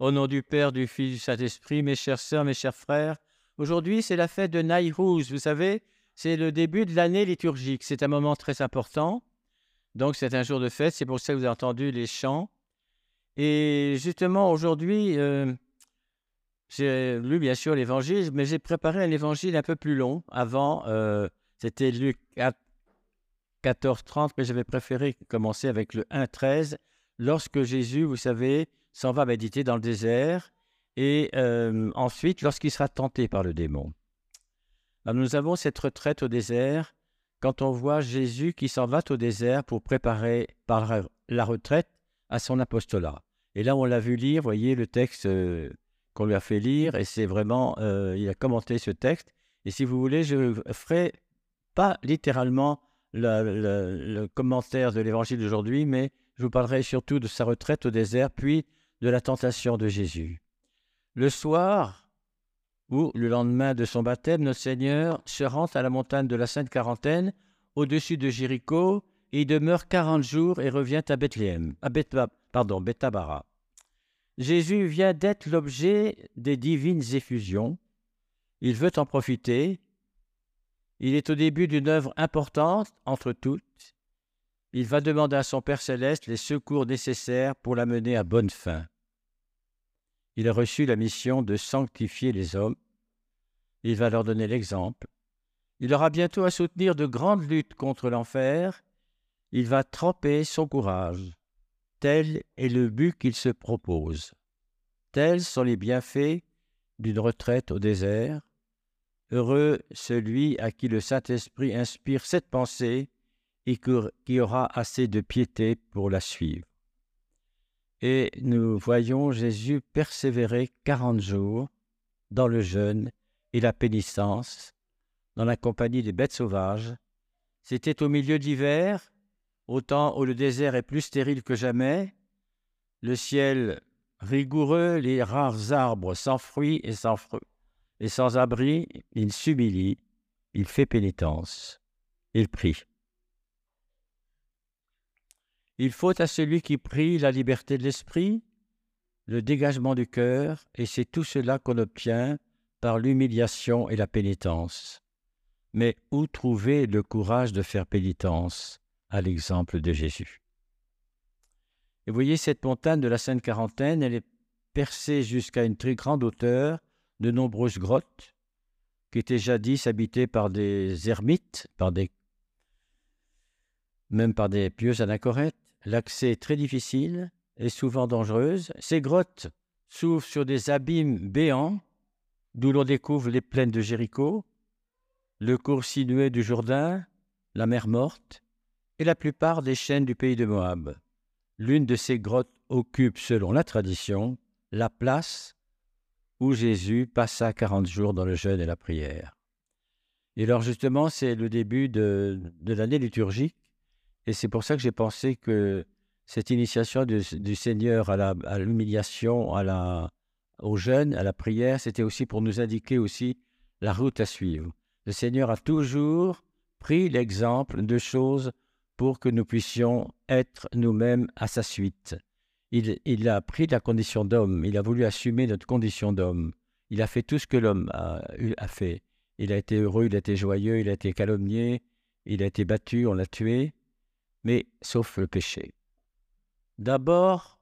Au nom du Père, du Fils, du Saint-Esprit, mes chères sœurs, mes chers frères, aujourd'hui c'est la fête de Naïrouz. Vous savez, c'est le début de l'année liturgique. C'est un moment très important. Donc c'est un jour de fête. C'est pour ça que vous avez entendu les chants. Et justement, aujourd'hui, euh, j'ai lu bien sûr l'évangile, mais j'ai préparé un évangile un peu plus long. Avant, euh, c'était Luc 14, 30, mais j'avais préféré commencer avec le 1, 13. Lorsque Jésus, vous savez, s'en va méditer dans le désert, et euh, ensuite lorsqu'il sera tenté par le démon. nous avons cette retraite au désert quand on voit Jésus qui s'en va au désert pour préparer par la retraite à son apostolat. Et là, on l'a vu lire, voyez le texte euh, qu'on lui a fait lire, et c'est vraiment, euh, il a commenté ce texte. Et si vous voulez, je ferai pas littéralement le commentaire de l'évangile d'aujourd'hui, mais je vous parlerai surtout de sa retraite au désert, puis de la tentation de Jésus. Le soir, ou le lendemain de son baptême, notre Seigneur se rend à la montagne de la Sainte Quarantaine, au-dessus de Jéricho, et demeure quarante jours et revient à Bethléem, à Bethabara. Jésus vient d'être l'objet des divines effusions. Il veut en profiter. Il est au début d'une œuvre importante entre toutes. Il va demander à son Père céleste les secours nécessaires pour la mener à bonne fin. Il a reçu la mission de sanctifier les hommes. Il va leur donner l'exemple. Il aura bientôt à soutenir de grandes luttes contre l'enfer. Il va tremper son courage. Tel est le but qu'il se propose. Tels sont les bienfaits d'une retraite au désert. Heureux celui à qui le Saint-Esprit inspire cette pensée et qui aura assez de piété pour la suivre. Et nous voyons Jésus persévérer quarante jours dans le jeûne et la pénitence, dans la compagnie des bêtes sauvages. C'était au milieu d'hiver, au temps où le désert est plus stérile que jamais, le ciel rigoureux, les rares arbres sans fruits et sans fruits, et sans abri, il s'humilie, il fait pénitence, il prie. Il faut à celui qui prie la liberté de l'esprit, le dégagement du cœur, et c'est tout cela qu'on obtient par l'humiliation et la pénitence. Mais où trouver le courage de faire pénitence à l'exemple de Jésus? Et voyez cette montagne de la Sainte Quarantaine, elle est percée jusqu'à une très grande hauteur, de nombreuses grottes, qui étaient jadis habitées par des ermites, par des même par des pieux anachorètes. L'accès très difficile et souvent dangereuse. Ces grottes s'ouvrent sur des abîmes béants, d'où l'on découvre les plaines de Jéricho, le cours sinueux du Jourdain, la mer morte et la plupart des chaînes du pays de Moab. L'une de ces grottes occupe, selon la tradition, la place où Jésus passa quarante jours dans le jeûne et la prière. Et alors justement, c'est le début de l'année liturgique et c'est pour ça que j'ai pensé que cette initiation du, Seigneur à l'humiliation, au jeûne, à la prière, c'était aussi pour nous indiquer aussi la route à suivre. Le Seigneur a toujours pris l'exemple de choses pour que nous puissions être nous-mêmes à sa suite. Il, a pris la condition d'homme, il a voulu assumer notre condition d'homme. Il a fait tout ce que l'homme a, fait. Il a été heureux, il a été joyeux, il a été calomnié, il a été battu, on l'a tué mais sauf le péché. D'abord,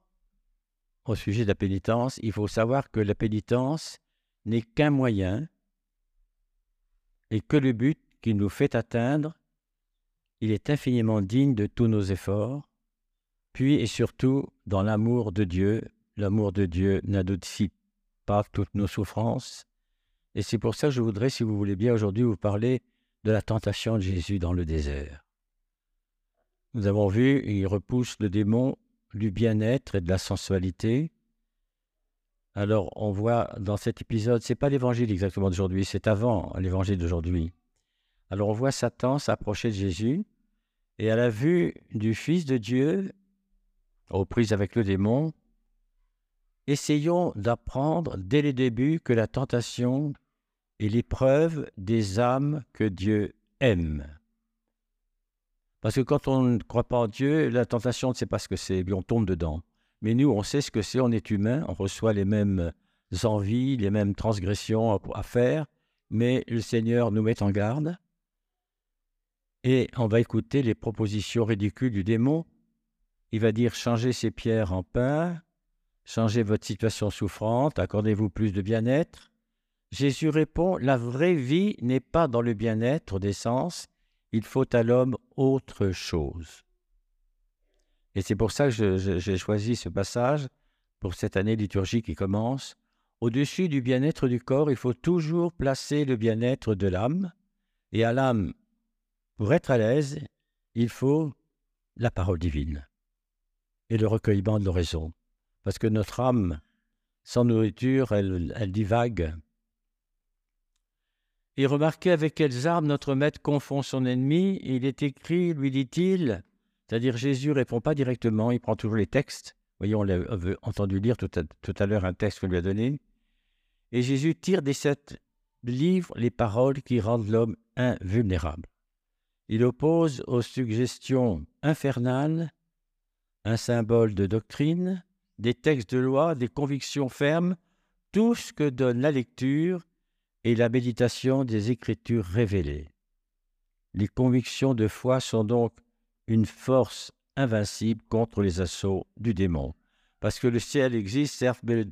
au sujet de la pénitence, il faut savoir que la pénitence n'est qu'un moyen et que le but qui nous fait atteindre, il est infiniment digne de tous nos efforts, puis et surtout dans l'amour de Dieu. L'amour de Dieu n'adoucit pas toutes nos souffrances. Et c'est pour ça que je voudrais, si vous voulez bien, aujourd'hui vous parler de la tentation de Jésus dans le désert. Nous avons vu, il repousse le démon du bien-être et de la sensualité. Alors, on voit dans cet épisode, c'est pas l'évangile exactement d'aujourd'hui, c'est avant l'évangile d'aujourd'hui. Alors, on voit Satan s'approcher de Jésus et à la vue du Fils de Dieu, aux prises avec le démon, essayons d'apprendre dès le début que la tentation est l'épreuve des âmes que Dieu aime. Parce que quand on ne croit pas en Dieu, la tentation, ne sait pas ce que c'est, on tombe dedans. Mais nous, on sait ce que c'est, on est humain, on reçoit les mêmes envies, les mêmes transgressions à faire, mais le Seigneur nous met en garde et on va écouter les propositions ridicules du démon. Il va dire changez ces pierres en pain, changez votre situation souffrante, accordez-vous plus de bien-être. Jésus répond la vraie vie n'est pas dans le bien-être des sens, il faut à l'homme autre chose. Et c'est pour ça que j'ai choisi ce passage pour cette année liturgique qui commence. Au-dessus du bien-être du corps, il faut toujours placer le bien-être de l'âme. Et à l'âme, pour être à l'aise, il faut la parole divine et le recueillement de l'oraison. Parce que notre âme, sans nourriture, elle, elle divague. Et remarquez avec quelles armes notre maître confond son ennemi. Il est écrit, lui dit-il, c'est-à-dire Jésus répond pas directement, il prend toujours les textes. Voyez, on l'a entendu lire tout à, l'heure un texte qu'on lui a donné. Et Jésus tire des sept livres les paroles qui rendent l'homme invulnérable. Il oppose aux suggestions infernales un symbole de doctrine, des textes de loi, des convictions fermes, tout ce que donne la lecture et la méditation des Écritures révélées. Les convictions de foi sont donc une force invincible contre les assauts du démon. Parce que le ciel existe, certes, mais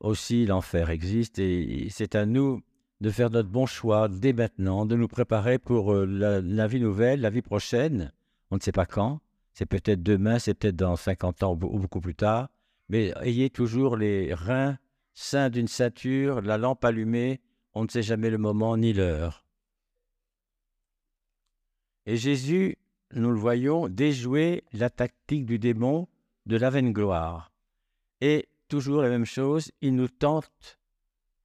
aussi l'enfer existe, et c'est à nous de faire notre bon choix dès maintenant, de nous préparer pour euh, la, vie nouvelle, la vie prochaine. On ne sait pas quand. C'est peut-être demain, c'est peut-être dans 50 ans ou beaucoup plus tard. Mais ayez toujours les reins saints d'une ceinture, la lampe allumée. On ne sait jamais le moment ni l'heure. Et Jésus, nous le voyons, déjouer la tactique du démon de la vaine gloire. Et toujours la même chose, il nous tente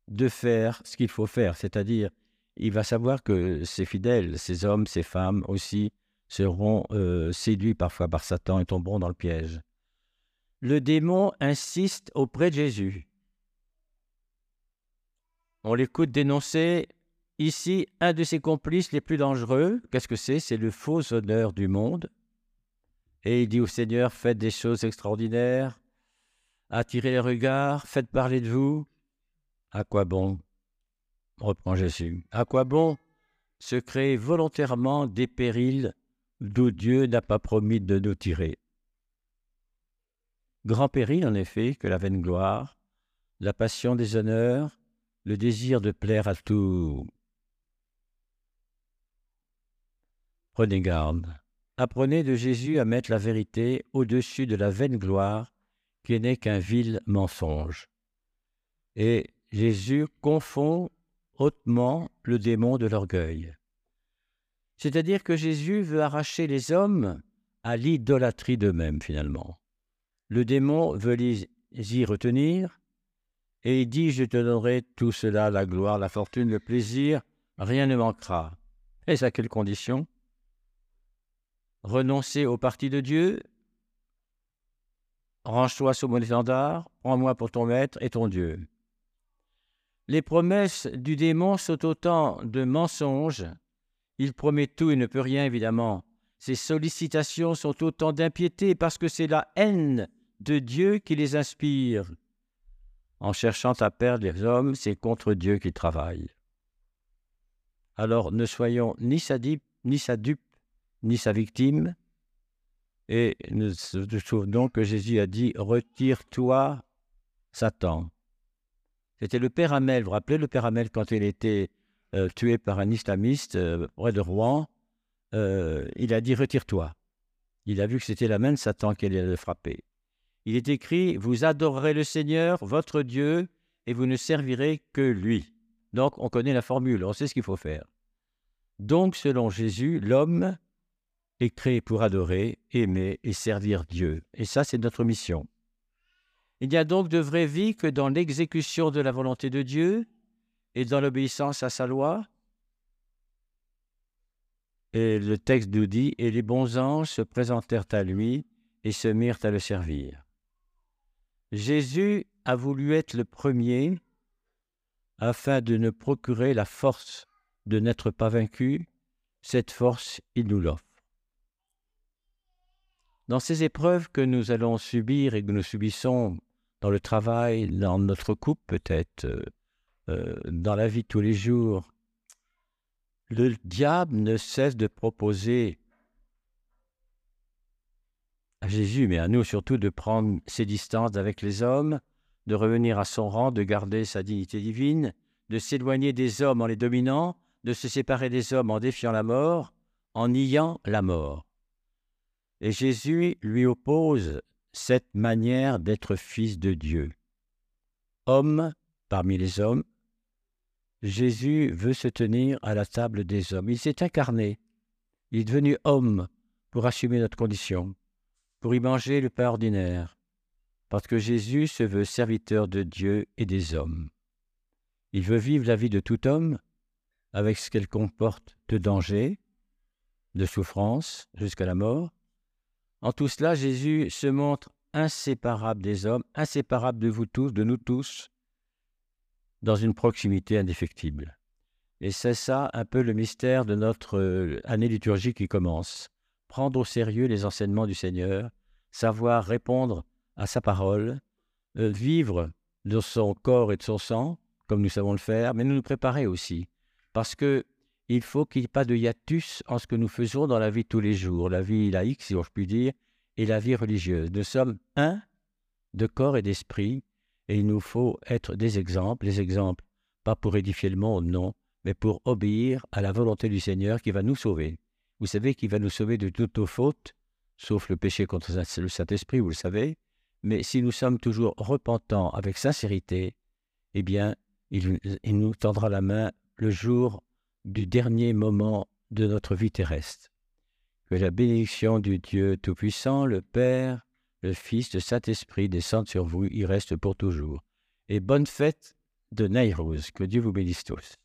de faire ce qu'il faut faire, c'est-à-dire il va savoir que ses fidèles, ses hommes, ses femmes aussi, seront euh, séduits parfois par Satan et tomberont dans le piège. Le démon insiste auprès de Jésus. On l'écoute dénoncer ici un de ses complices les plus dangereux. Qu'est-ce que c'est? C'est le faux honneur du monde. Et il dit au Seigneur, faites des choses extraordinaires, attirez les regards, faites parler de vous. À quoi bon? Reprend Jésus. À quoi bon se créer volontairement des périls d'où Dieu n'a pas promis de nous tirer? Grand péril, en effet, que la vaine gloire, la passion des honneurs, le désir de plaire à tout. Prenez garde. Apprenez de Jésus à mettre la vérité au-dessus de la vaine gloire qui n'est qu'un vil mensonge. Et Jésus confond hautement le démon de l'orgueil. C'est-à-dire que Jésus veut arracher les hommes à l'idolâtrie d'eux-mêmes finalement. Le démon veut les y retenir et il dit, je te donnerai tout cela, la gloire, la fortune, le plaisir, rien ne manquera. Et à quelles conditions Renoncer au parti de Dieu, range-toi sous mon étendard, prends-moi pour ton maître et ton Dieu. Les promesses du démon sont autant de mensonges. Il promet tout et ne peut rien, évidemment. Ses sollicitations sont autant d'impiété parce que c'est la haine de Dieu qui les inspire. En cherchant à perdre les hommes, c'est contre Dieu qu'il travaille. Alors ne soyons ni sa, ni sa dupe, ni sa victime. Et nous souvenons que Jésus a dit Retire-toi, Satan. C'était le père Hamel. Vous vous rappelez le père Hamel quand il était euh, tué par un islamiste euh, près de Rouen euh, Il a dit Retire-toi. Il a vu que c'était la main Satan qui allait le frapper. Il est écrit Vous adorerez le Seigneur, votre Dieu, et vous ne servirez que lui. Donc on connaît la formule, on sait ce qu'il faut faire. Donc selon Jésus, l'homme est créé pour adorer, aimer et servir Dieu. Et ça, c'est notre mission. Il n'y a donc de vraie vie que dans l'exécution de la volonté de Dieu et dans l'obéissance à sa loi. Et le texte nous dit, et les bons anges se présentèrent à lui et se mirent à le servir. Jésus a voulu être le premier afin de nous procurer la force de n'être pas vaincu. Cette force, il nous l'offre. Dans ces épreuves que nous allons subir et que nous subissons dans le travail, dans notre couple peut-être, euh, euh, dans la vie tous les jours, le diable ne cesse de proposer à Jésus, mais à nous surtout, de prendre ses distances avec les hommes, de revenir à son rang, de garder sa dignité divine, de s'éloigner des hommes en les dominant, de se séparer des hommes en défiant la mort, en niant la mort. Et Jésus lui oppose cette manière d'être fils de Dieu. Homme parmi les hommes, Jésus veut se tenir à la table des hommes. Il s'est incarné. Il est devenu homme pour assumer notre condition, pour y manger le pain ordinaire, parce que Jésus se veut serviteur de Dieu et des hommes. Il veut vivre la vie de tout homme avec ce qu'elle comporte de danger, de souffrance jusqu'à la mort. En tout cela, Jésus se montre inséparable des hommes, inséparable de vous tous, de nous tous, dans une proximité indéfectible. Et c'est ça un peu le mystère de notre euh, année liturgique qui commence. Prendre au sérieux les enseignements du Seigneur, savoir répondre à sa parole, euh, vivre de son corps et de son sang, comme nous savons le faire, mais nous préparer aussi. Parce que il faut qu'il n'y ait pas de hiatus en ce que nous faisons dans la vie tous les jours, la vie laïque, si je puis dire, et la vie religieuse. Nous sommes un de corps et d'esprit, et il nous faut être des exemples, des exemples, pas pour édifier le monde, non, mais pour obéir à la volonté du Seigneur qui va nous sauver. Vous savez qu'il va nous sauver de toutes nos fautes, sauf le péché contre le Saint-Esprit, vous le savez, mais si nous sommes toujours repentants avec sincérité, eh bien, il, nous tendra la main le jour du dernier moment de notre vie terrestre. Que la bénédiction du Dieu Tout-Puissant, le Père, le Fils, le Saint-Esprit descende sur vous, il reste pour toujours. Et bonne fête de Nairose. Que Dieu vous bénisse tous.